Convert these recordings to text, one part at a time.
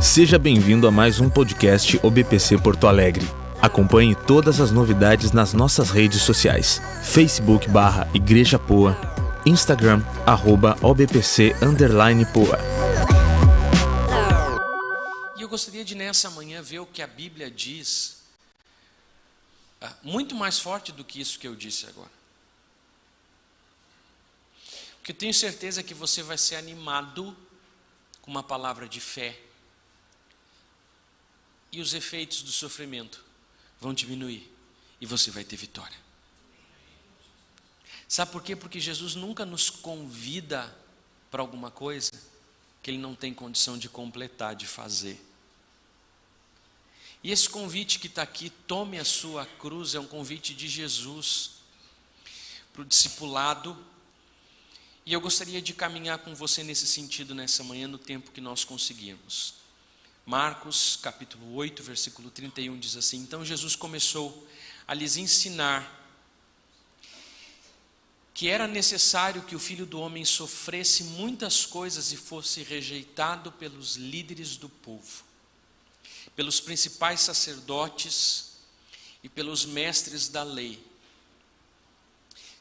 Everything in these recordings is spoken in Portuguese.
Seja bem-vindo a mais um podcast OBPC Porto Alegre. Acompanhe todas as novidades nas nossas redes sociais: Facebook barra Igreja Poa, Instagram arroba OBPC underline Poa. E eu gostaria de nessa manhã ver o que a Bíblia diz, ah, muito mais forte do que isso que eu disse agora. Porque eu tenho certeza que você vai ser animado com uma palavra de fé. E os efeitos do sofrimento vão diminuir e você vai ter vitória. Sabe por quê? Porque Jesus nunca nos convida para alguma coisa que ele não tem condição de completar, de fazer. E esse convite que está aqui, tome a sua cruz, é um convite de Jesus para o discipulado. E eu gostaria de caminhar com você nesse sentido nessa manhã, no tempo que nós conseguirmos. Marcos capítulo 8, versículo 31 diz assim: Então Jesus começou a lhes ensinar que era necessário que o filho do homem sofresse muitas coisas e fosse rejeitado pelos líderes do povo, pelos principais sacerdotes e pelos mestres da lei.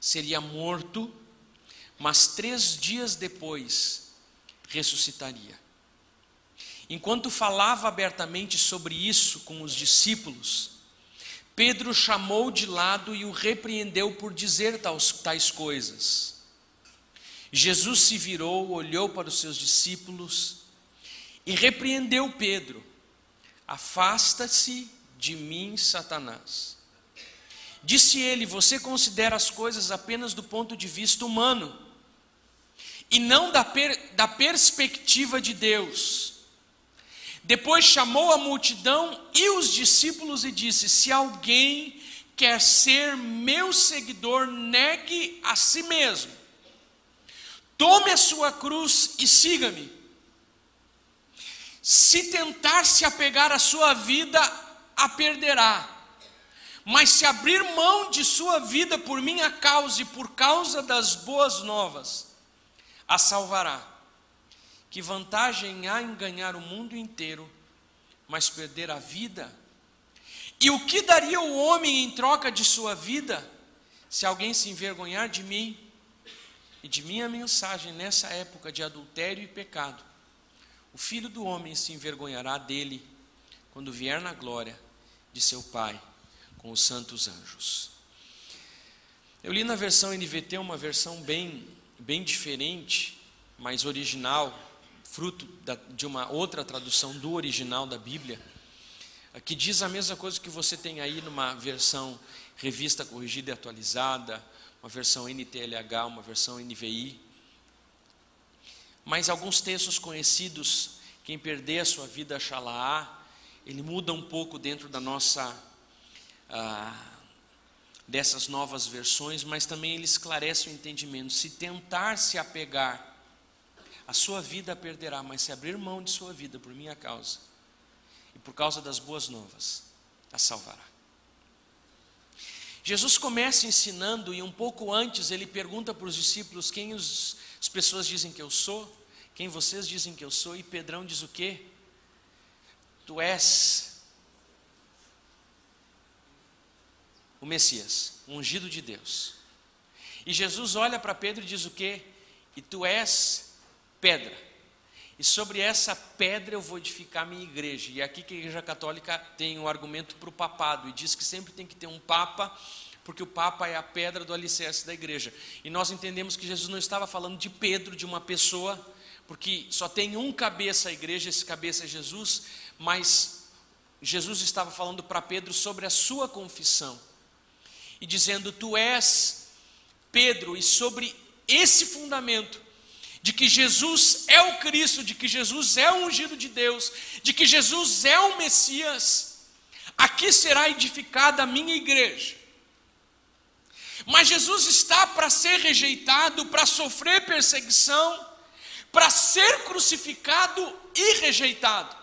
Seria morto, mas três dias depois ressuscitaria. Enquanto falava abertamente sobre isso com os discípulos, Pedro chamou de lado e o repreendeu por dizer tais, coisas. Jesus se virou, olhou para os seus discípulos e repreendeu Pedro: Afasta-se de mim, Satanás. Disse ele: Você considera as coisas apenas do ponto de vista humano e não da, per, da perspectiva de Deus. Depois chamou a multidão e os discípulos e disse: Se alguém quer ser meu seguidor, negue a si mesmo. Tome a sua cruz e siga-me. Se tentar se apegar à sua vida, a perderá. Mas se abrir mão de sua vida por minha causa e por causa das boas novas, a salvará. Que vantagem há em ganhar o mundo inteiro, mas perder a vida? E o que daria o homem em troca de sua vida, se alguém se envergonhar de mim e de minha mensagem nessa época de adultério e pecado? O filho do homem se envergonhará dele quando vier na glória de seu Pai com os santos anjos. Eu li na versão NVT uma versão bem, bem diferente, mais original, fruto da, de uma outra tradução do original da Bíblia, que diz a mesma coisa que você tem aí numa versão revista corrigida e atualizada, uma versão NTLH, uma versão NVI. Mas alguns textos conhecidos, quem perder a sua vida achará, ele muda um pouco dentro da nossa ah, dessas novas versões, mas também ele esclarece o entendimento. Se tentar se apegar a sua vida perderá, mas se abrir mão de sua vida por minha causa e por causa das boas novas, a salvará. Jesus começa ensinando e um pouco antes ele pergunta para os discípulos quem os, as pessoas dizem que eu sou, quem vocês dizem que eu sou, e Pedrão diz o quê? Tu és o Messias, o ungido de Deus. E Jesus olha para Pedro e diz o quê? E tu és pedra. E sobre essa pedra eu vou edificar minha igreja. E aqui que a Igreja Católica tem um argumento para o papado e diz que sempre tem que ter um papa, porque o papa é a pedra do alicerce da igreja. E nós entendemos que Jesus não estava falando de Pedro, de uma pessoa, porque só tem um cabeça a igreja, esse cabeça é Jesus, mas Jesus estava falando para Pedro sobre a sua confissão. E dizendo: Tu és Pedro, e sobre esse fundamento de que Jesus é o Cristo, de que Jesus é o ungido de Deus, de que Jesus é o Messias, aqui será edificada a minha igreja. Mas Jesus está para ser rejeitado, para sofrer perseguição, para ser crucificado e rejeitado.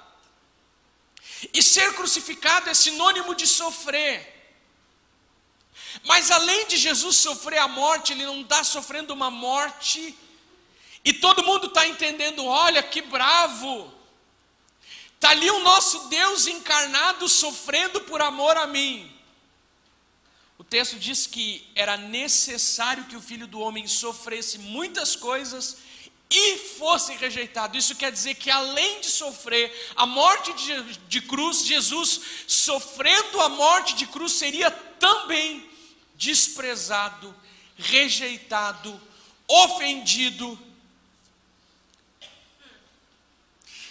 E ser crucificado é sinônimo de sofrer. Mas além de Jesus sofrer a morte, ele não está sofrendo uma morte e todo mundo está entendendo: olha que bravo, Está ali o nosso Deus encarnado sofrendo por amor a mim. O texto diz que era necessário que o filho do homem sofresse muitas coisas e fosse rejeitado. Isso quer dizer que além de sofrer a morte de, de, cruz, Jesus, sofrendo a morte de cruz, seria também desprezado, rejeitado, ofendido.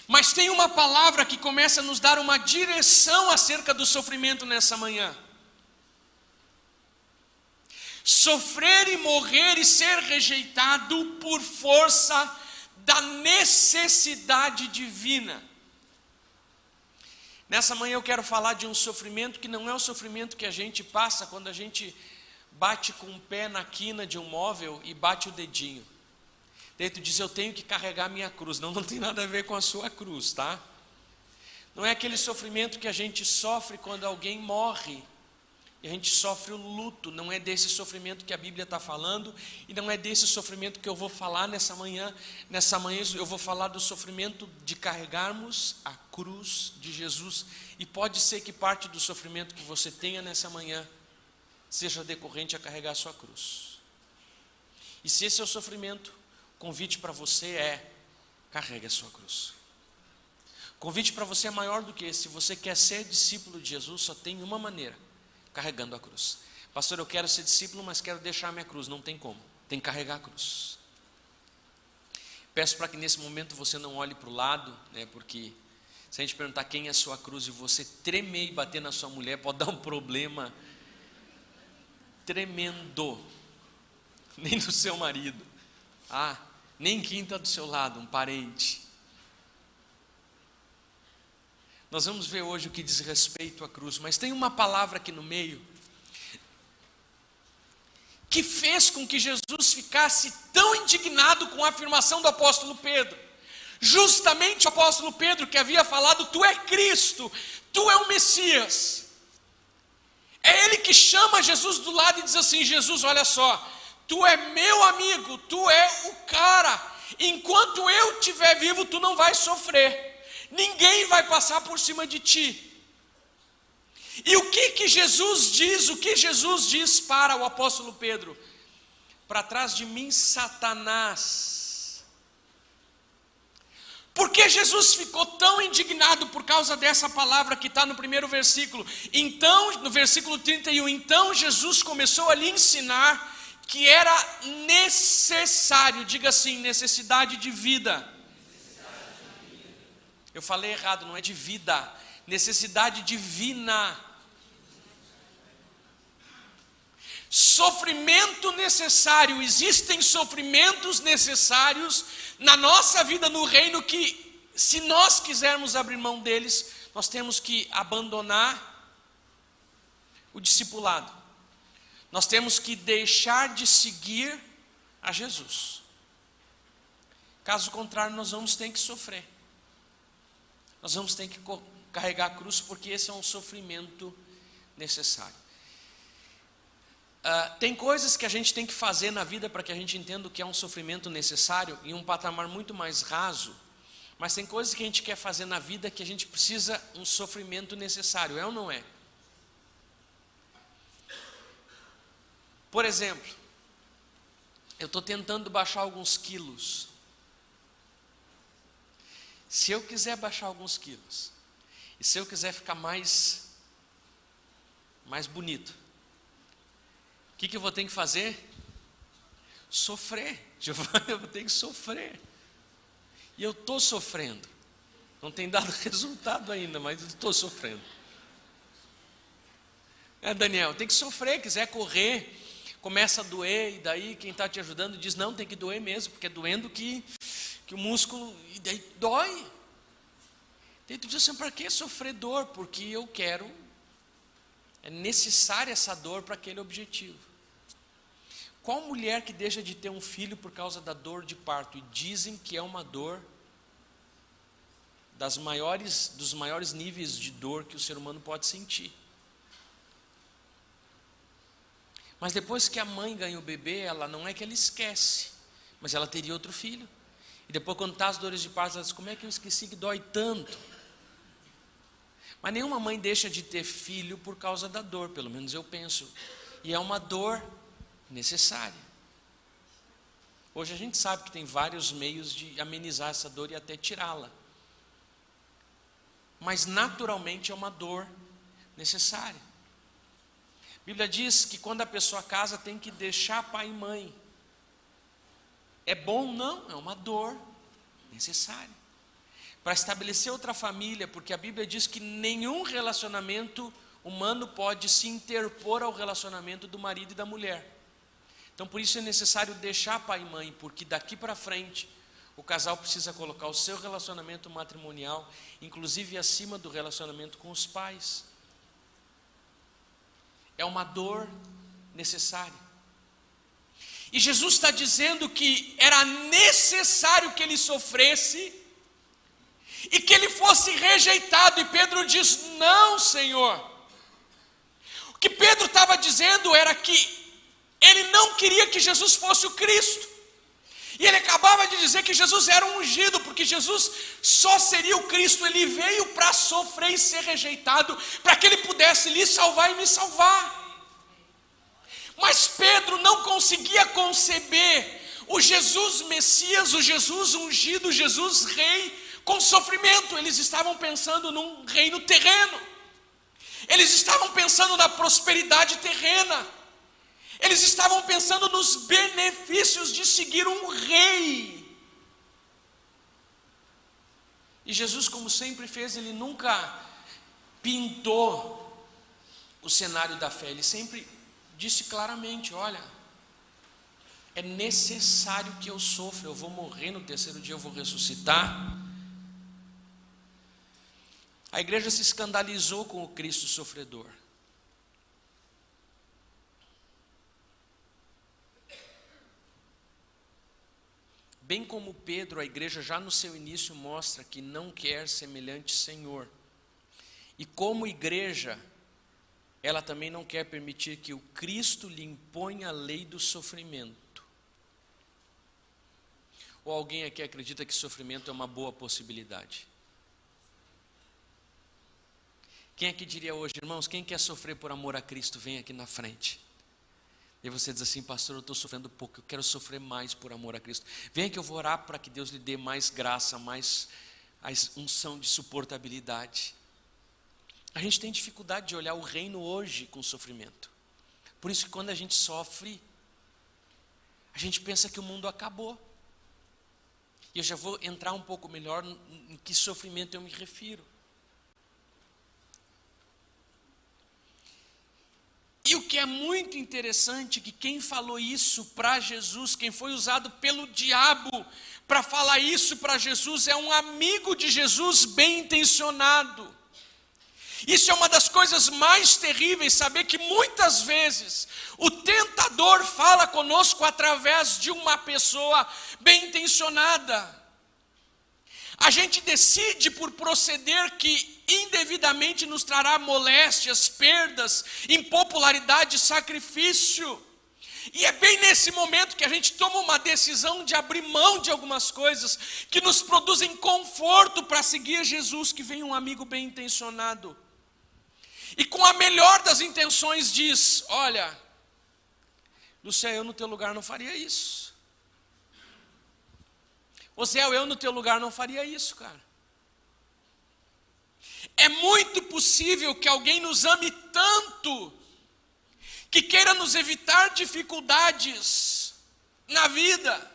Mas tem uma palavra que começa a nos dar uma direção acerca do sofrimento nessa manhã. Sofrer e morrer e ser rejeitado por força da necessidade divina. Nessa manhã eu quero falar de um sofrimento que não é o sofrimento que a gente passa quando a gente bate com o pé na quina de um móvel e bate o dedinho. Tu diz, eu tenho que carregar minha cruz. Não, não tem nada a ver com a sua cruz, tá? Não é aquele sofrimento que a gente sofre quando alguém morre e a gente sofre o luto, não é desse sofrimento que a Bíblia está falando, e não é desse sofrimento que eu vou falar nessa manhã. Nessa manhã eu vou falar do sofrimento de carregarmos a cruz de Jesus. E pode ser que parte do sofrimento que você tenha nessa manhã seja decorrente a carregar a sua cruz. E se esse é o sofrimento, convite para você é: carregue a sua cruz. O convite para você é maior do que esse. Se você quer ser discípulo de Jesus, só tem uma maneira carregando a cruz. Pastor, eu quero ser discípulo, mas quero deixar minha cruz. Não tem como. Tem que carregar a cruz. Peço para que nesse momento você não olhe para o lado, né, porque se a gente perguntar quem é a sua cruz e você tremer e bater na sua mulher, pode dar um problema tremendo. Nem do seu marido. Ah, nem quem está do seu lado, um parente. Nós vamos ver hoje o que diz respeito à cruz, mas tem uma palavra aqui no meio que fez com que Jesus ficasse tão indignado com a afirmação do apóstolo Pedro. Justamente o apóstolo Pedro que havia falado: Tu é Cristo, Tu é o Messias. É ele que chama Jesus do lado e diz assim: Jesus, olha só, Tu é meu amigo, Tu é o cara. Enquanto eu estiver vivo, tu não vai sofrer ninguém vai passar por cima de ti. E o que que Jesus diz? O que Jesus diz para o apóstolo Pedro? Para trás de mim, Satanás. Por que Jesus ficou tão indignado por causa dessa palavra que está no primeiro versículo? Então, no versículo 31, então Jesus começou a lhe ensinar que era necessário, diga assim, necessidade de vida eu falei errado, não é de vida, necessidade divina. Sofrimento necessário, existem sofrimentos necessários na nossa vida no reino que, se nós quisermos abrir mão deles, nós temos que abandonar o discipulado, nós temos que deixar de seguir a Jesus. Caso contrário, nós vamos ter que sofrer nós vamos ter que carregar a cruz, porque esse é um sofrimento necessário. Uh, tem coisas que a gente tem que fazer na vida para que a gente entenda o que é um sofrimento necessário em um patamar muito mais raso, mas tem coisas que a gente quer fazer na vida que a gente precisa um sofrimento necessário, é ou não é? Por exemplo, eu estou tentando baixar alguns quilos. Se eu quiser baixar alguns quilos, e se eu quiser ficar mais, mais bonito, o que, que eu vou ter que fazer? Sofrer. Eu vou ter que sofrer. E eu estou sofrendo. Não tem dado resultado ainda, mas estou sofrendo. É, Daniel, tem que sofrer, quiser correr, começa a doer, e daí quem está te ajudando diz, não, tem que doer mesmo, porque é doendo que que o músculo, e daí dói. Daí tu diz assim, para que sofrer dor? Porque eu quero, é necessária essa dor para aquele objetivo. Qual mulher que deixa de ter um filho por causa da dor de parto? E dizem que é uma dor das maiores, dos maiores níveis de dor que o ser humano pode sentir. Mas depois que a mãe ganha o bebê, ela não é que ela esquece, mas ela teria outro filho. E depois, quando está as dores de parto, ela diz: Como é que eu esqueci que dói tanto? Mas nenhuma mãe deixa de ter filho por causa da dor, pelo menos eu penso. E é uma dor necessária. Hoje a gente sabe que tem vários meios de amenizar essa dor e até tirá-la. Mas naturalmente é uma dor necessária. A Bíblia diz que quando a pessoa casa tem que deixar pai e mãe. É bom? Não, é uma dor necessária. Para estabelecer outra família, porque a Bíblia diz que nenhum relacionamento humano pode se interpor ao relacionamento do marido e da mulher. Então, por isso é necessário deixar pai e mãe, porque daqui para frente o casal precisa colocar o seu relacionamento matrimonial, inclusive acima do relacionamento com os pais é uma dor necessária. E Jesus está dizendo que era necessário que ele sofresse e que ele fosse rejeitado. E Pedro diz: Não, Senhor. O que Pedro estava dizendo era que ele não queria que Jesus fosse o Cristo. E ele acabava de dizer que Jesus era um ungido, porque Jesus só seria o Cristo, ele veio para sofrer e ser rejeitado, para que ele pudesse lhe salvar e me salvar. Mas Pedro não conseguia conceber o Jesus Messias, o Jesus ungido, o Jesus Rei, com sofrimento. Eles estavam pensando num reino terreno, eles estavam pensando na prosperidade terrena. Eles estavam pensando nos benefícios de seguir um rei. E Jesus, como sempre fez, ele nunca pintou o cenário da fé, ele sempre disse claramente: Olha, é necessário que eu sofra, eu vou morrer no terceiro dia, eu vou ressuscitar. A igreja se escandalizou com o Cristo sofredor. Bem como Pedro, a igreja já no seu início mostra que não quer semelhante Senhor. E como igreja, ela também não quer permitir que o Cristo lhe imponha a lei do sofrimento. Ou alguém aqui acredita que sofrimento é uma boa possibilidade? Quem aqui diria hoje, irmãos, quem quer sofrer por amor a Cristo, vem aqui na frente. E você diz assim, pastor, eu estou sofrendo pouco, eu quero sofrer mais por amor a Cristo. Venha que eu vou orar para que Deus lhe dê mais graça, mais unção de suportabilidade. A gente tem dificuldade de olhar o reino hoje com sofrimento. Por isso que quando a gente sofre, a gente pensa que o mundo acabou. E eu já vou entrar um pouco melhor em que sofrimento eu me refiro. E o que é muito interessante que quem falou isso para Jesus, quem foi usado pelo diabo para falar isso para Jesus é um amigo de Jesus bem intencionado. Isso é uma das coisas mais terríveis, saber que muitas vezes o tentador fala conosco através de uma pessoa bem intencionada. A gente decide por proceder que indevidamente nos trará moléstias, perdas, impopularidade, sacrifício. E é bem nesse momento que a gente toma uma decisão de abrir mão de algumas coisas que nos produzem conforto para seguir Jesus, que vem um amigo bem intencionado. E com a melhor das intenções diz: Olha, Luciano, eu no teu lugar não faria isso. Oséias, eu no teu lugar não faria isso, cara. É muito possível que alguém nos ame tanto, que queira nos evitar dificuldades na vida.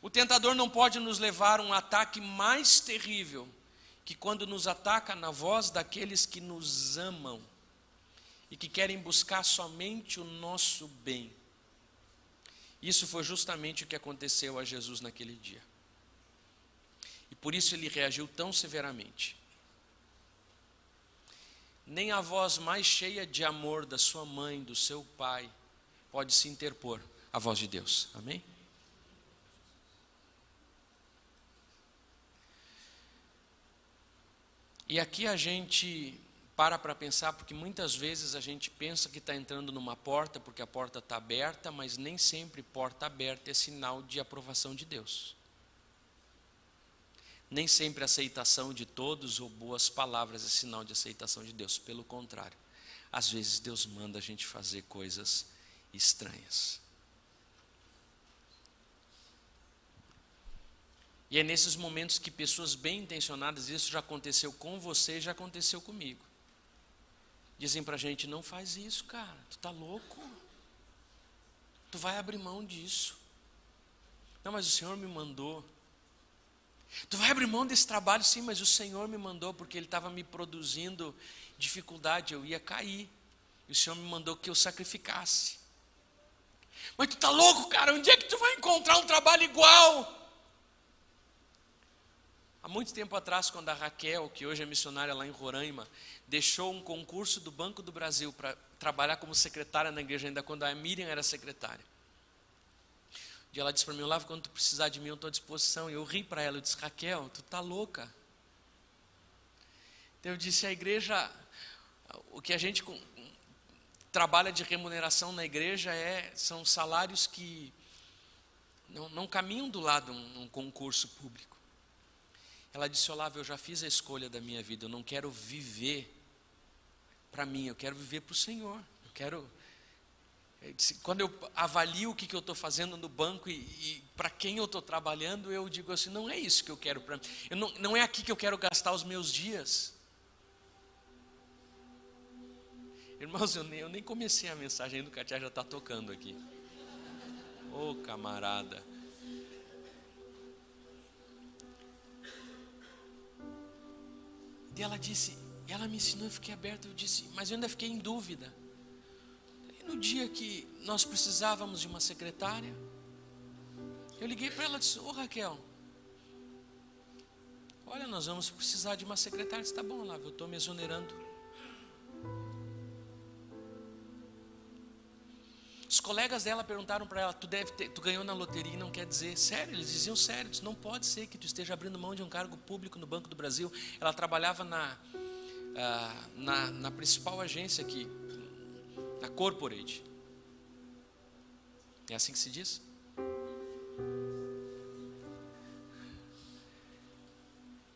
O tentador não pode nos levar a um ataque mais terrível que quando nos ataca na voz daqueles que nos amam e que querem buscar somente o nosso bem. Isso foi justamente o que aconteceu a Jesus naquele dia. Por isso ele reagiu tão severamente. Nem a voz mais cheia de amor da sua mãe, do seu pai, pode se interpor à voz de Deus. Amém? E aqui a gente para para pensar, porque muitas vezes a gente pensa que está entrando numa porta porque a porta está aberta, mas nem sempre porta aberta é sinal de aprovação de Deus. Nem sempre a aceitação de todos ou boas palavras é sinal de aceitação de Deus. Pelo contrário, às vezes Deus manda a gente fazer coisas estranhas. E é nesses momentos que pessoas bem intencionadas, isso já aconteceu com você, já aconteceu comigo. Dizem para a gente: não faz isso, cara, tu tá louco. Tu vai abrir mão disso. Não, mas o Senhor me mandou. Tu vai abrir mão desse trabalho, sim, mas o Senhor me mandou porque Ele estava me produzindo dificuldade, eu ia cair. E o Senhor me mandou que eu sacrificasse. Mas tu tá louco, cara? Onde é que tu vai encontrar um trabalho igual? Há muito tempo atrás, quando a Raquel, que hoje é missionária lá em Roraima, deixou um concurso do Banco do Brasil para trabalhar como secretária na igreja, ainda quando a Miriam era secretária dia ela disse para mim, Olavo, quando tu precisar de mim, eu estou à disposição. E eu ri para ela, eu disse, Raquel, tu tá louca. Então eu disse, a igreja, o que a gente trabalha de remuneração na igreja é, são salários que não, não caminham do lado um, um concurso público. Ela disse, Olavo, eu já fiz a escolha da minha vida, eu não quero viver para mim, eu quero viver para o Senhor. Eu quero quando eu avalio o que, que eu estou fazendo no banco e, e para quem eu estou trabalhando, eu digo assim: não é isso que eu quero para mim. Eu não, não é aqui que eu quero gastar os meus dias. Irmãos, eu nem, eu nem comecei a mensagem ainda, o Katia já está tocando aqui. Ô oh, camarada. E ela disse, ela me ensinou, eu fiquei aberto, eu disse, mas eu ainda fiquei em dúvida no dia que nós precisávamos de uma secretária, eu liguei para ela e disse: Ô Raquel, olha, nós vamos precisar de uma secretária. Está bom, lá, eu estou me exonerando. Os colegas dela perguntaram para ela: tu, deve ter, tu ganhou na loteria e não quer dizer? Sério? Eles diziam sério. Disse, não pode ser que tu esteja abrindo mão de um cargo público no Banco do Brasil. Ela trabalhava na, uh, na, na principal agência aqui, na corporate. É assim que se diz?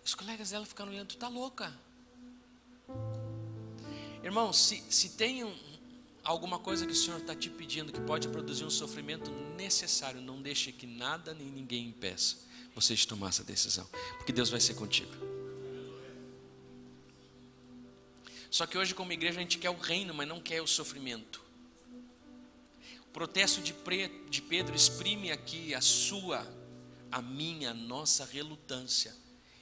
Os colegas dela ficaram olhando, tu tá louca. Irmão, se, se tem um, alguma coisa que o Senhor está te pedindo que pode produzir um sofrimento necessário, não deixe que nada nem ninguém impeça você de tomar essa decisão, porque Deus vai ser contigo. Só que hoje, como igreja, a gente quer o reino, mas não quer o sofrimento. O protesto de, Pedro exprime aqui a sua, a minha, a nossa relutância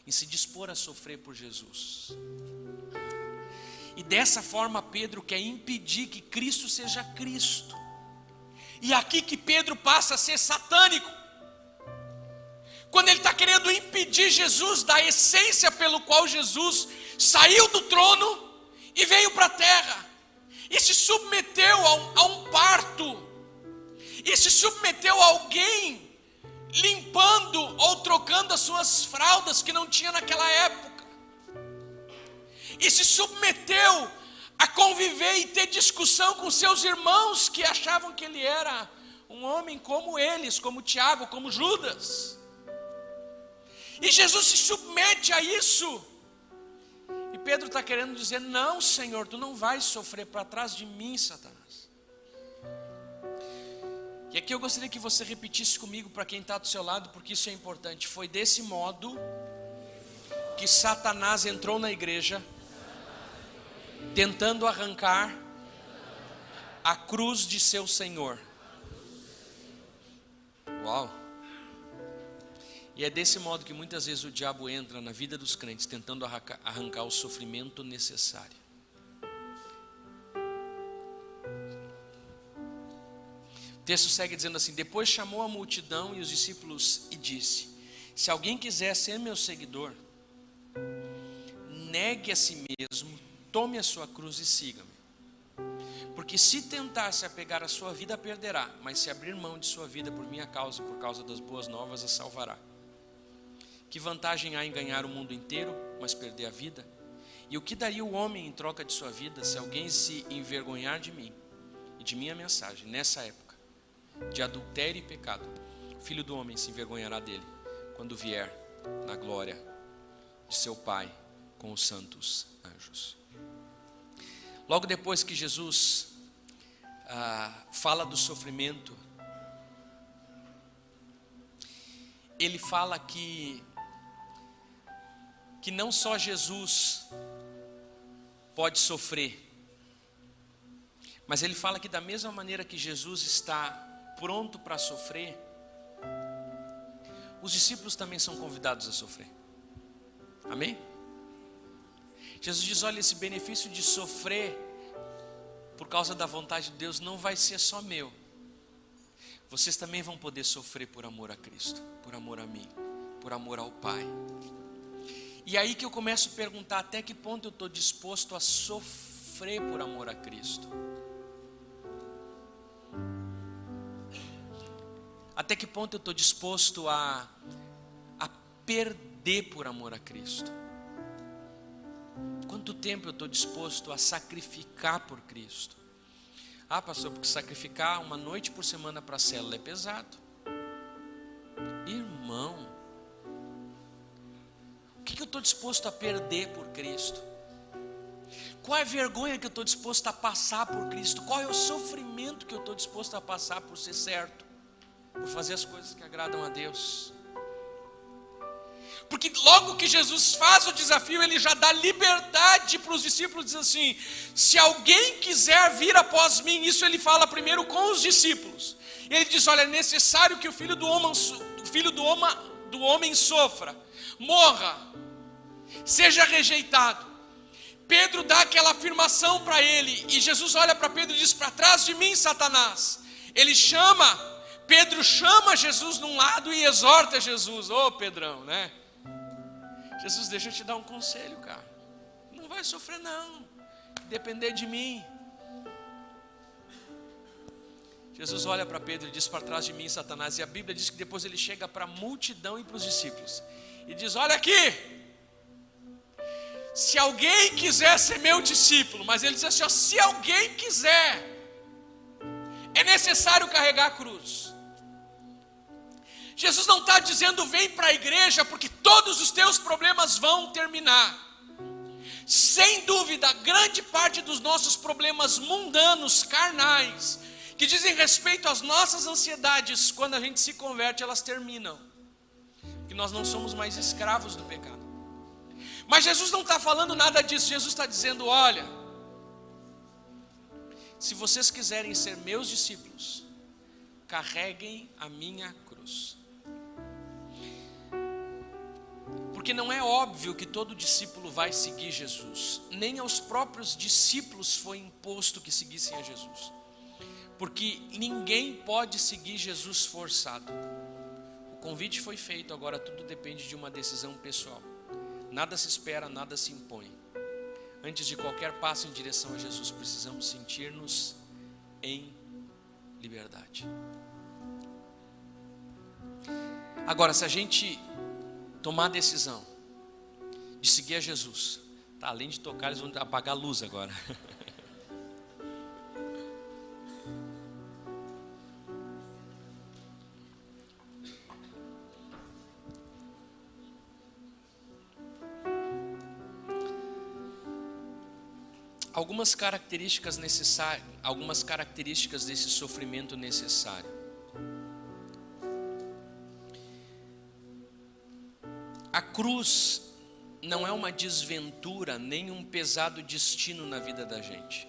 em se dispor a sofrer por Jesus. E dessa forma, Pedro quer impedir que Cristo seja Cristo. E aqui que Pedro passa a ser satânico. Quando ele está querendo impedir Jesus da essência pelo qual Jesus saiu do trono e veio para a terra, e se submeteu a um, a um parto, e se submeteu a alguém limpando ou trocando as suas fraldas que não tinha naquela época, e se submeteu a conviver e ter discussão com seus irmãos que achavam que ele era um homem como eles, como Tiago, como Judas. E Jesus se submete a isso. Pedro está querendo dizer: Não, Senhor, tu não vais sofrer para trás de mim, Satanás. E aqui eu gostaria que você repetisse comigo para quem está do seu lado, porque isso é importante. Foi desse modo que Satanás entrou na igreja, tentando arrancar a cruz de seu Senhor. Uau! E é desse modo que muitas vezes o diabo entra na vida dos crentes, tentando arrancar o sofrimento necessário. O texto segue dizendo assim: Depois chamou a multidão e os discípulos e disse: Se alguém quiser ser meu seguidor, negue a si mesmo, tome a sua cruz e siga-me. Porque se tentar se apegar à sua vida, perderá, mas se abrir mão de sua vida por minha causa e por causa das boas novas, a salvará. Que vantagem há em ganhar o mundo inteiro, mas perder a vida? E o que daria o homem em troca de sua vida se alguém se envergonhar de mim e de minha mensagem nessa época de adultério e pecado? O filho do homem se envergonhará dele quando vier na glória de seu Pai com os santos anjos. Logo depois que Jesus ah, fala do sofrimento, ele fala que que não só Jesus pode sofrer, mas ele fala que da mesma maneira que Jesus está pronto para sofrer, os discípulos também são convidados a sofrer. Amém? Jesus diz: olha, esse benefício de sofrer por causa da vontade de Deus não vai ser só meu. Vocês também vão poder sofrer por amor a Cristo, por amor a mim, por amor ao Pai. E aí que eu começo a perguntar até que ponto eu estou disposto a sofrer por amor a Cristo. Até que ponto eu estou disposto a, a perder por amor a Cristo? Quanto tempo eu estou disposto a sacrificar por Cristo? Ah, pastor, porque sacrificar uma noite por semana para a célula é pesado. Eu estou disposto a perder por Cristo? Qual é a vergonha que eu estou disposto a passar por Cristo? Qual é o sofrimento que eu estou disposto a passar por ser certo? Por fazer as coisas que agradam a Deus? Porque logo que Jesus faz o desafio, ele já dá liberdade para os discípulos, diz assim: se alguém quiser vir após mim, isso ele fala primeiro com os discípulos. Ele diz: olha, é necessário que o filho do homem, filho do homem, do homem sofra, morra, seja rejeitado. Pedro dá aquela afirmação para ele, e Jesus olha para Pedro e diz: Para trás de mim, Satanás. Ele chama, Pedro chama Jesus num lado e exorta Jesus, ô oh, Pedrão, né? Jesus, deixa eu te dar um conselho, cara. Não vai sofrer, não. Depender de mim. Jesus olha para Pedro e diz: Para trás de mim, Satanás. E a Bíblia diz que depois ele chega para a multidão e para os discípulos. E diz: Olha aqui. Se alguém quiser ser meu discípulo, mas ele diz assim: ó, Se alguém quiser, é necessário carregar a cruz. Jesus não está dizendo vem para a igreja porque todos os teus problemas vão terminar. Sem dúvida, grande parte dos nossos problemas mundanos, carnais, que dizem respeito às nossas ansiedades, quando a gente se converte, elas terminam. Que nós não somos mais escravos do pecado. Mas Jesus não está falando nada disso, Jesus está dizendo: olha, se vocês quiserem ser meus discípulos, carreguem a minha cruz. Porque não é óbvio que todo discípulo vai seguir Jesus, nem aos próprios discípulos foi imposto que seguissem a Jesus, porque ninguém pode seguir Jesus forçado. O convite foi feito, agora tudo depende de uma decisão pessoal. Nada se espera, nada se impõe. Antes de qualquer passo em direção a Jesus, precisamos sentir-nos em liberdade. Agora, se a gente tomar a decisão de seguir a Jesus, tá, além de tocar, eles vão apagar a luz agora. algumas características necessárias, algumas características desse sofrimento necessário. A cruz não é uma desventura, nem um pesado destino na vida da gente.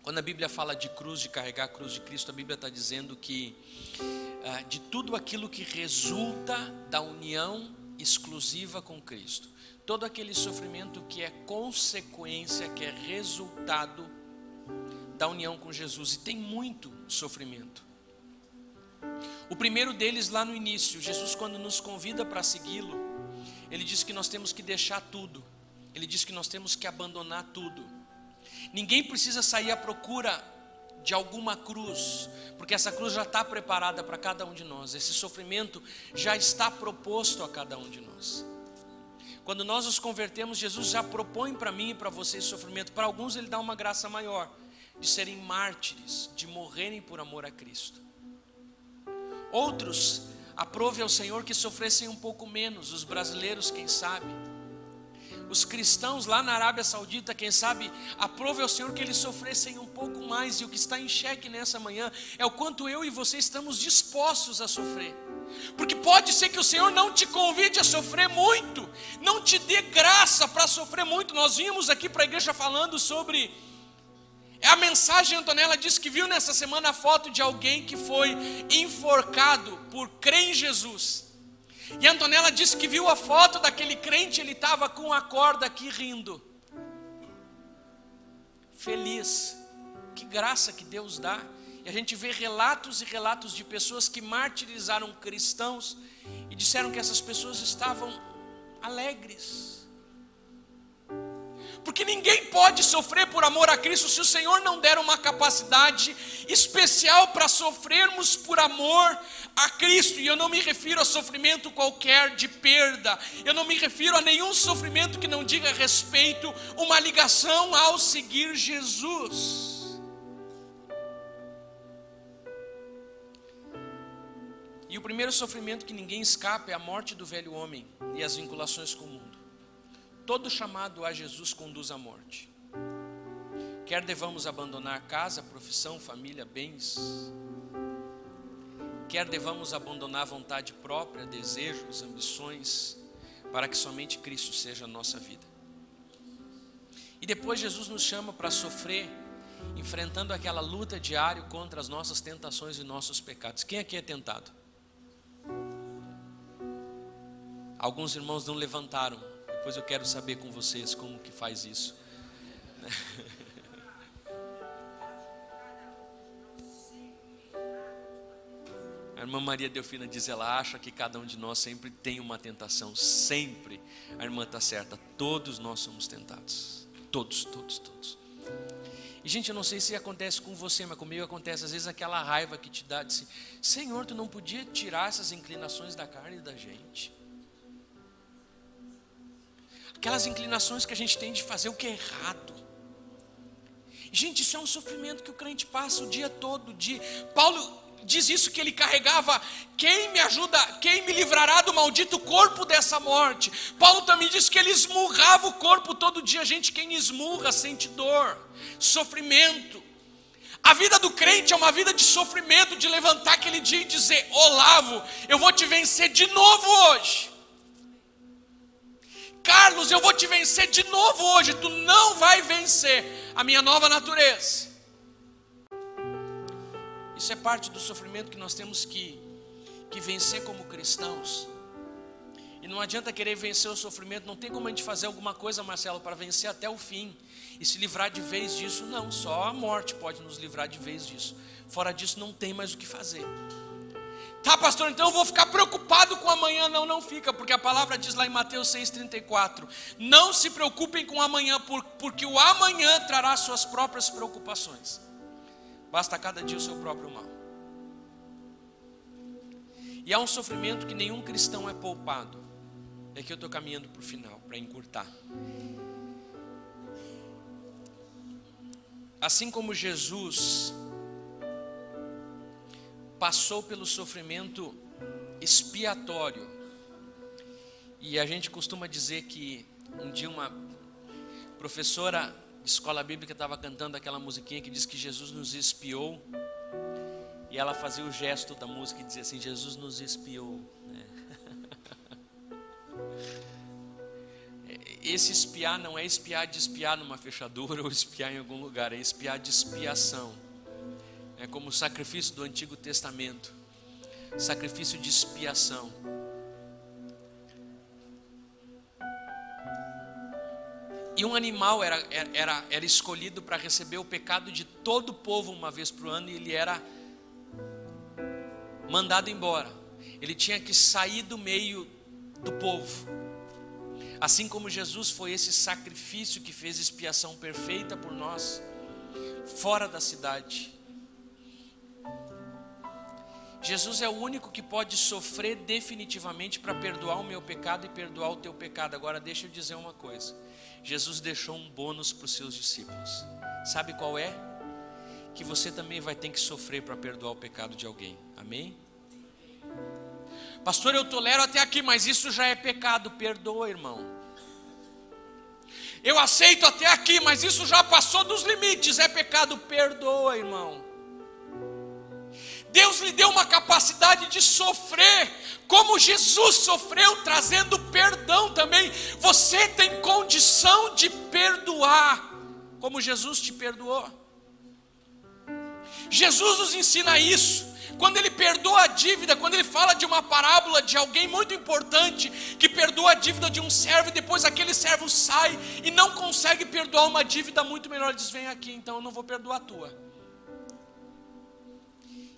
Quando a Bíblia fala de cruz, de carregar a cruz de Cristo, a Bíblia está dizendo que ah, de tudo aquilo que resulta da união exclusiva com Cristo, todo aquele sofrimento que é consequência, que é resultado da união com Jesus, e tem muito sofrimento. O primeiro deles lá no início, Jesus quando nos convida para segui-lo, ele diz que nós temos que deixar tudo. Ele diz que nós temos que abandonar tudo. Ninguém precisa sair à procura de alguma cruz, porque essa cruz já está preparada para cada um de nós. Esse sofrimento já está proposto a cada um de nós. Quando nós nos convertemos, Jesus já propõe para mim e para você esse sofrimento. Para alguns, Ele dá uma graça maior de serem mártires, de morrerem por amor a Cristo. Outros, Aprove ao Senhor que sofressem um pouco menos, os brasileiros, quem sabe. Os cristãos lá na Arábia Saudita, quem sabe, aprove ao Senhor que eles sofressem um pouco mais. E o que está em xeque nessa manhã é o quanto eu e você estamos dispostos a sofrer. Porque pode ser que o Senhor não te convide a sofrer muito, não te dê graça para sofrer muito. Nós vimos aqui para a igreja falando sobre é a mensagem, Antonella disse que viu nessa semana a foto de alguém que foi enforcado por crer em Jesus. E Antonella disse que viu a foto daquele crente, ele estava com a corda aqui rindo. Feliz. Que graça que Deus dá. E a gente vê relatos e relatos de pessoas que martirizaram cristãos e disseram que essas pessoas estavam alegres porque ninguém pode sofrer por amor a Cristo se o Senhor não der uma capacidade especial para sofrermos por amor a Cristo. E eu não me refiro a sofrimento qualquer de perda, eu não me refiro a nenhum sofrimento que não diga respeito, uma ligação ao seguir Jesus. E o primeiro sofrimento que ninguém escapa é a morte do velho homem e as vinculações com o mundo. Todo chamado a Jesus conduz à morte. Quer devamos abandonar casa, profissão, família, bens, quer devamos abandonar vontade própria, desejos, ambições, para que somente Cristo seja a nossa vida. E depois Jesus nos chama para sofrer, enfrentando aquela luta diária contra as nossas tentações e nossos pecados. Quem aqui é tentado? Alguns irmãos não levantaram depois eu quero saber com vocês como que faz isso. A irmã Maria Delfina diz: ela acha que cada um de nós sempre tem uma tentação, sempre. A irmã está certa, todos nós somos tentados. Todos, todos, todos. E gente, eu não sei se acontece com você, mas comigo acontece às vezes aquela raiva que te dá de Senhor, tu não podia tirar essas inclinações da carne da gente aquelas inclinações que a gente tem de fazer o que é errado. Gente, isso é um sofrimento que o crente passa o dia todo. O dia. Paulo diz isso que ele carregava: quem me ajuda, quem me livrará do maldito corpo dessa morte? Paulo também diz que ele esmurrava o corpo todo dia. Gente, quem esmurra sente dor, sofrimento. A vida do crente é uma vida de sofrimento, de levantar aquele dia e dizer: Olavo, eu vou te vencer de novo hoje. Carlos, eu vou te vencer de novo hoje. Tu não vai vencer a minha nova natureza. Isso é parte do sofrimento que nós temos que, que vencer como cristãos. E não adianta querer vencer o sofrimento, não tem como a gente fazer alguma coisa, Marcelo, para vencer até o fim e se livrar de vez disso. Não, só a morte pode nos livrar de vez disso. Fora disso, não tem mais o que fazer. Tá, pastor, então eu vou ficar preocupado com amanhã. Não, não fica, porque a palavra diz lá em Mateus 6,34: Não se preocupem com amanhã, porque o amanhã trará suas próprias preocupações. Basta cada dia o seu próprio mal. E há um sofrimento que nenhum cristão é poupado. É que eu estou caminhando para o final, para encurtar. Assim como Jesus passou pelo sofrimento expiatório. E a gente costuma dizer que um dia uma professora de escola bíblica estava cantando aquela musiquinha que diz que Jesus nos espiou. E ela fazia o gesto da música e dizia assim: Jesus nos espiou. Né? Esse espiar não é espiar de espiar numa fechadura ou espiar em algum lugar, é espiar de expiação é como o sacrifício do Antigo Testamento sacrifício de expiação. E um animal era, era, era escolhido para receber o pecado de todo o povo uma vez por ano, e ele era mandado embora. Ele tinha que sair do meio do povo. Assim como Jesus foi esse sacrifício que fez expiação perfeita por nós, fora da cidade. Jesus é o único que pode sofrer definitivamente para perdoar o meu pecado e perdoar o teu pecado. Agora, deixa eu dizer uma coisa: Jesus deixou um bônus para os seus discípulos. Sabe qual é? Que você também vai ter que sofrer para perdoar o pecado de alguém. Amém? Pastor, eu tolero até aqui, mas isso já é pecado. Perdoa, irmão. Eu aceito até aqui, mas isso já passou dos limites, é pecado. Perdoa, irmão. Deus lhe deu uma capacidade de sofrer, como Jesus sofreu, trazendo perdão também. Você tem condição de perdoar, como Jesus te perdoou. Jesus nos ensina isso. Quando ele perdoa a dívida, quando ele fala de uma parábola de alguém muito importante que perdoa a dívida de um servo e depois aquele servo sai e não consegue perdoar uma dívida muito melhor, diz: Vem aqui, então eu não vou perdoar a tua.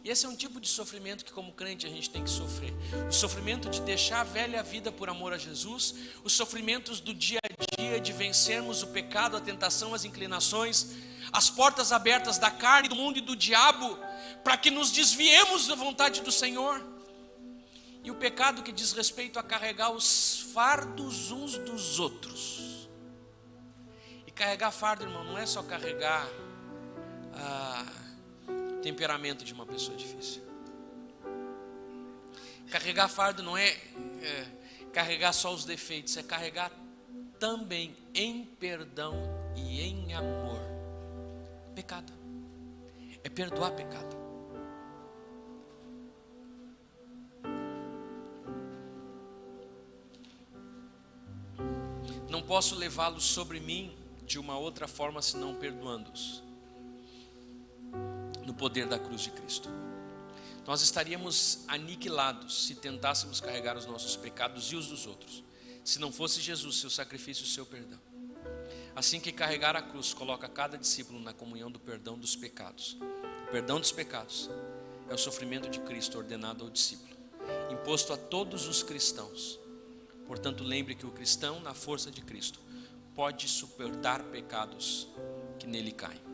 E esse é um tipo de sofrimento que, como crente, a gente tem que sofrer. O sofrimento de deixar a velha vida por amor a Jesus, os sofrimentos do dia a dia de vencermos o pecado, a tentação, as inclinações, as portas abertas da carne, do mundo e do diabo, para que nos desviemos da vontade do Senhor. E o pecado que diz respeito a carregar os fardos uns dos outros. E carregar fardo, irmão, não é só carregar. Ah, temperamento de uma pessoa difícil. Carregar fardo não é, é carregar só os defeitos, é carregar também em perdão e em amor. Pecado. É perdoar pecado. Não posso levá-los sobre mim de uma outra forma senão perdoando-os no poder da cruz de Cristo. Nós estaríamos aniquilados se tentássemos carregar os nossos pecados e os dos outros, se não fosse Jesus, seu sacrifício e seu perdão. Assim que carregar a cruz coloca cada discípulo na comunhão do perdão dos pecados. O perdão dos pecados é o sofrimento de Cristo ordenado ao discípulo, imposto a todos os cristãos. Portanto, lembre que o cristão, na força de Cristo, pode suportar pecados que nele caem.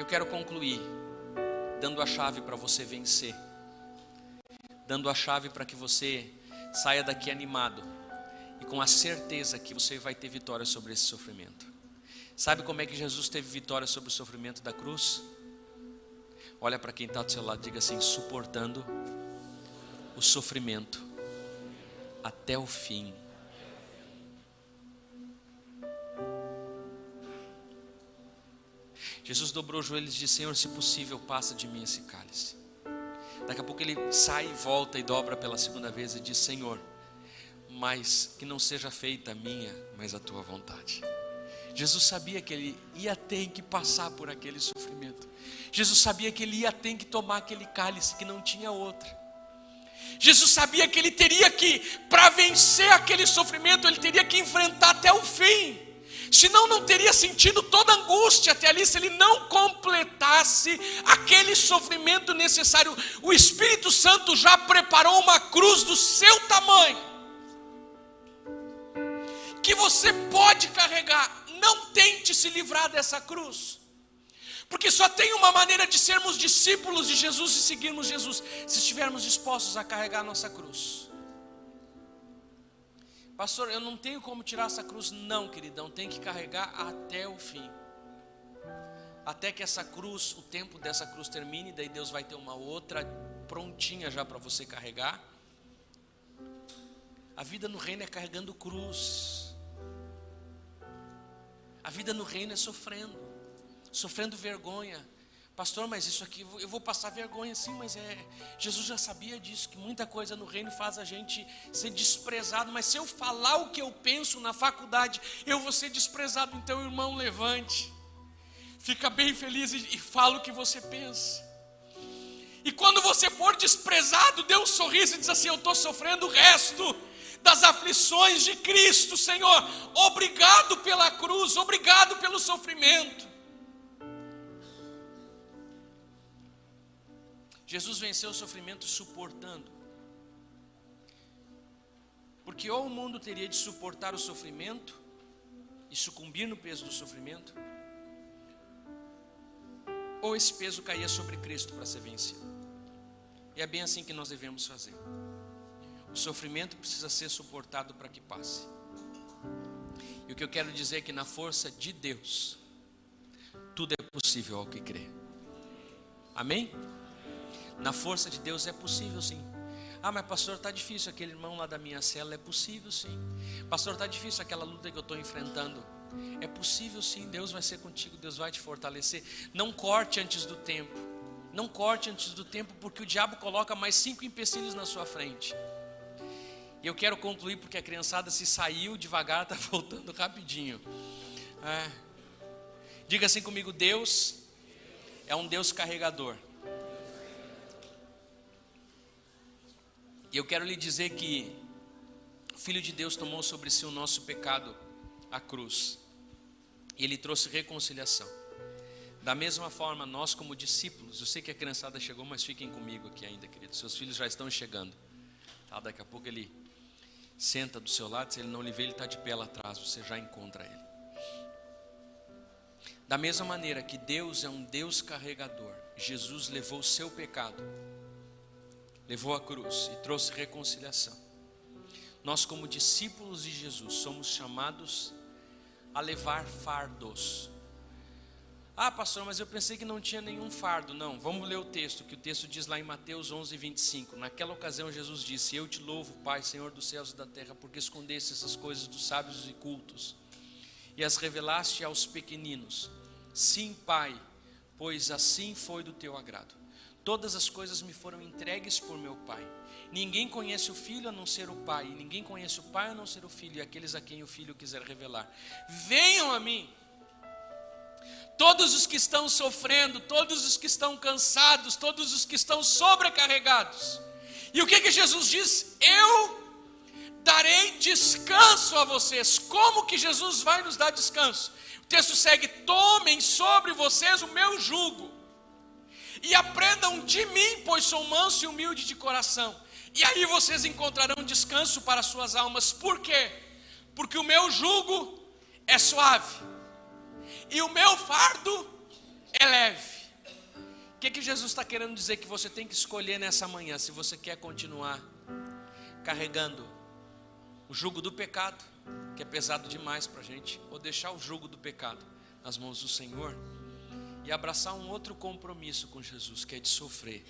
Eu quero concluir dando a chave para você vencer, dando a chave para que você saia daqui animado e com a certeza que você vai ter vitória sobre esse sofrimento. Sabe como é que Jesus teve vitória sobre o sofrimento da cruz? Olha para quem está do seu lado diga assim: suportando o sofrimento até o fim. Jesus dobrou os joelhos e disse: Senhor, se possível, passa de mim esse cálice. Daqui a pouco ele sai e volta e dobra pela segunda vez e diz: Senhor, mas que não seja feita a minha, mas a tua vontade. Jesus sabia que ele ia ter que passar por aquele sofrimento. Jesus sabia que ele ia ter que tomar aquele cálice que não tinha outra. Jesus sabia que ele teria que, para vencer aquele sofrimento, ele teria que enfrentar até o fim. Senão não teria sentido toda a angústia até ali se ele não completasse aquele sofrimento necessário. O Espírito Santo já preparou uma cruz do seu tamanho, que você pode carregar. Não tente se livrar dessa cruz. Porque só tem uma maneira de sermos discípulos de Jesus e seguirmos Jesus, se estivermos dispostos a carregar a nossa cruz. Pastor, eu não tenho como tirar essa cruz. Não, queridão, tem que carregar até o fim. Até que essa cruz, o tempo dessa cruz termine, daí Deus vai ter uma outra prontinha já para você carregar. A vida no reino é carregando cruz. A vida no reino é sofrendo, sofrendo vergonha, Pastor, mas isso aqui eu vou passar vergonha sim, mas é Jesus já sabia disso que muita coisa no reino faz a gente ser desprezado, mas se eu falar o que eu penso na faculdade, eu vou ser desprezado, então irmão, levante. Fica bem feliz e, e fala o que você pensa. E quando você for desprezado, dê um sorriso e diz assim: Eu estou sofrendo o resto das aflições de Cristo, Senhor. Obrigado pela cruz, obrigado pelo sofrimento. Jesus venceu o sofrimento suportando. Porque ou o mundo teria de suportar o sofrimento e sucumbir no peso do sofrimento, ou esse peso caía sobre Cristo para ser vencido. E é bem assim que nós devemos fazer. O sofrimento precisa ser suportado para que passe. E o que eu quero dizer é que na força de Deus, tudo é possível ao que crê. Amém? Na força de Deus é possível sim. Ah, mas pastor, está difícil aquele irmão lá da minha cela. É possível sim. Pastor, está difícil aquela luta que eu estou enfrentando. É possível sim. Deus vai ser contigo, Deus vai te fortalecer. Não corte antes do tempo. Não corte antes do tempo, porque o diabo coloca mais cinco empecilhos na sua frente. E eu quero concluir porque a criançada se saiu devagar, está voltando rapidinho. É. Diga assim comigo: Deus é um Deus carregador. E eu quero lhe dizer que o Filho de Deus tomou sobre si o nosso pecado, a cruz, e ele trouxe reconciliação. Da mesma forma, nós, como discípulos, eu sei que a criançada chegou, mas fiquem comigo aqui ainda, queridos. Seus filhos já estão chegando. Tá? Daqui a pouco ele senta do seu lado, se ele não lhe vê, ele está de pé lá atrás, você já encontra ele. Da mesma maneira que Deus é um Deus carregador, Jesus levou o seu pecado levou a cruz e trouxe reconciliação. Nós, como discípulos de Jesus, somos chamados a levar fardos. Ah, pastor, mas eu pensei que não tinha nenhum fardo. Não, vamos ler o texto, que o texto diz lá em Mateus 11, 25. Naquela ocasião, Jesus disse: Eu te louvo, Pai, Senhor dos céus e da terra, porque escondeste essas coisas dos sábios e cultos e as revelaste aos pequeninos. Sim, Pai, pois assim foi do teu agrado. Todas as coisas me foram entregues por meu Pai. Ninguém conhece o Filho a não ser o Pai, e ninguém conhece o Pai a não ser o Filho, e aqueles a quem o Filho quiser revelar. Venham a mim. Todos os que estão sofrendo, todos os que estão cansados, todos os que estão sobrecarregados. E o que que Jesus diz? Eu darei descanso a vocês. Como que Jesus vai nos dar descanso? O texto segue: tomem sobre vocês o meu jugo e aprendam de mim, pois sou manso e humilde de coração. E aí vocês encontrarão descanso para suas almas. Por quê? Porque o meu jugo é suave e o meu fardo é leve. O que, que Jesus está querendo dizer que você tem que escolher nessa manhã, se você quer continuar carregando o jugo do pecado, que é pesado demais para a gente, ou deixar o jugo do pecado nas mãos do Senhor e abraçar um outro compromisso com Jesus, que é de sofrer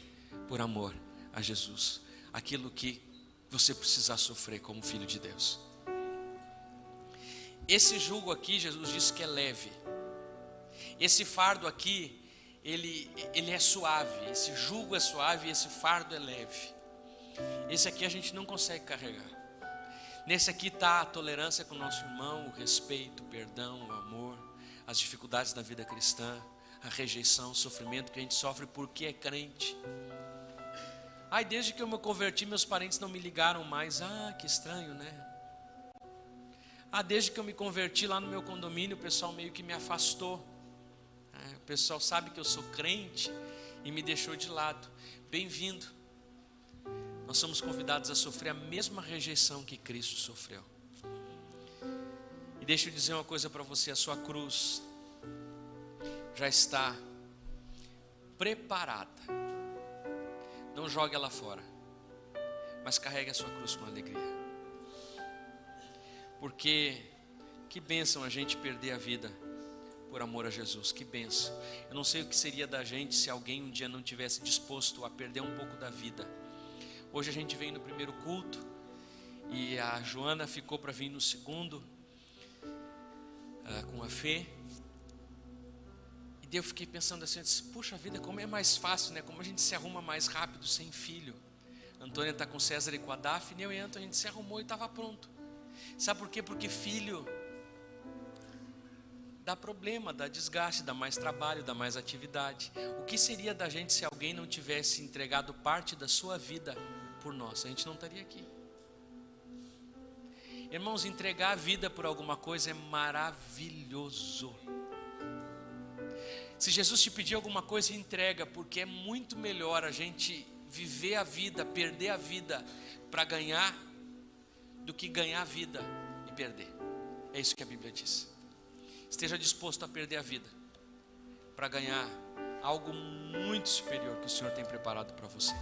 por amor a Jesus, aquilo que você precisar sofrer como filho de Deus. Esse jugo aqui, Jesus disse que é leve. Esse fardo aqui, ele, ele é suave. Esse jugo é suave e esse fardo é leve. Esse aqui a gente não consegue carregar. Nesse aqui está a tolerância com o nosso irmão, o respeito, o perdão, o amor, as dificuldades da vida cristã a rejeição, o sofrimento que a gente sofre porque é crente. Ai, desde que eu me converti, meus parentes não me ligaram mais. Ah, que estranho, né? Ah, desde que eu me converti lá no meu condomínio, o pessoal meio que me afastou. É, o pessoal sabe que eu sou crente e me deixou de lado. Bem-vindo. Nós somos convidados a sofrer a mesma rejeição que Cristo sofreu. E deixa eu dizer uma coisa para você: a sua cruz já está preparada. Não jogue ela fora, mas carregue a sua cruz com alegria. Porque que bênção a gente perder a vida por amor a Jesus, que bênção. Eu não sei o que seria da gente se alguém um dia não tivesse disposto a perder um pouco da vida. Hoje a gente vem no primeiro culto e a Joana ficou para vir no segundo uh, com a Fê. E eu fiquei pensando assim, disse, puxa vida, como é mais fácil, né? Como a gente se arruma mais rápido sem filho. Antônia está com César e com a Daphne, eu e a Antônia, a gente se arrumou e estava pronto. Sabe por quê? Porque filho dá problema, dá desgaste, dá mais trabalho, dá mais atividade. O que seria da gente se alguém não tivesse entregado parte da sua vida por nós? A gente não estaria aqui. Irmãos, entregar a vida por alguma coisa é maravilhoso. Se Jesus te pedir alguma coisa, entrega, porque é muito melhor a gente viver a vida, perder a vida para ganhar, do que ganhar a vida e perder. É isso que a Bíblia diz. Esteja disposto a perder a vida para ganhar algo muito superior que o Senhor tem preparado para você.